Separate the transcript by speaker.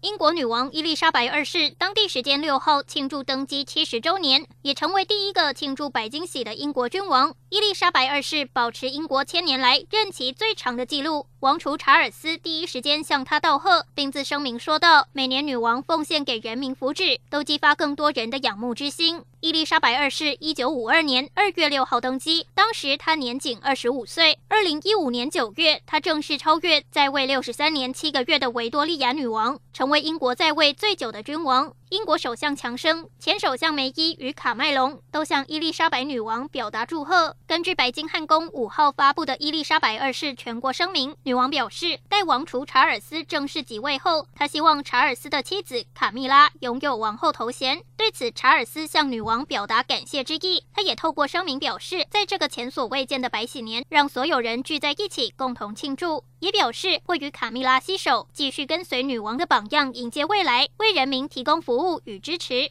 Speaker 1: 英国女王伊丽莎白二世当地时间六号庆祝登基七十周年，也成为第一个庆祝白金喜的英国君王。伊丽莎白二世保持英国千年来任期最长的纪录。王储查尔斯第一时间向她道贺，并自声明说道：“每年女王奉献给人民福祉，都激发更多人的仰慕之心。”伊丽莎白二世一九五二年二月六号登基，当时她年仅二十五岁。二零一五年九月，她正式超越在位六十三年七个月的维多利亚女王，成为英国在位最久的君王。英国首相强生、前首相梅伊与卡麦隆都向伊丽莎白女王表达祝贺。根据白金汉宫五号发布的伊丽莎白二世全国声明，女王表示，待王储查尔斯正式即位后，她希望查尔斯的妻子卡蜜拉拥有王后头衔。对此，查尔斯向女王表达感谢之意。他也透过声明表示，在这个前所未见的白喜年，让所有人聚在一起共同庆祝，也表示会与卡蜜拉携手，继续跟随女王的榜样，迎接未来，为人民提供服服务与支持。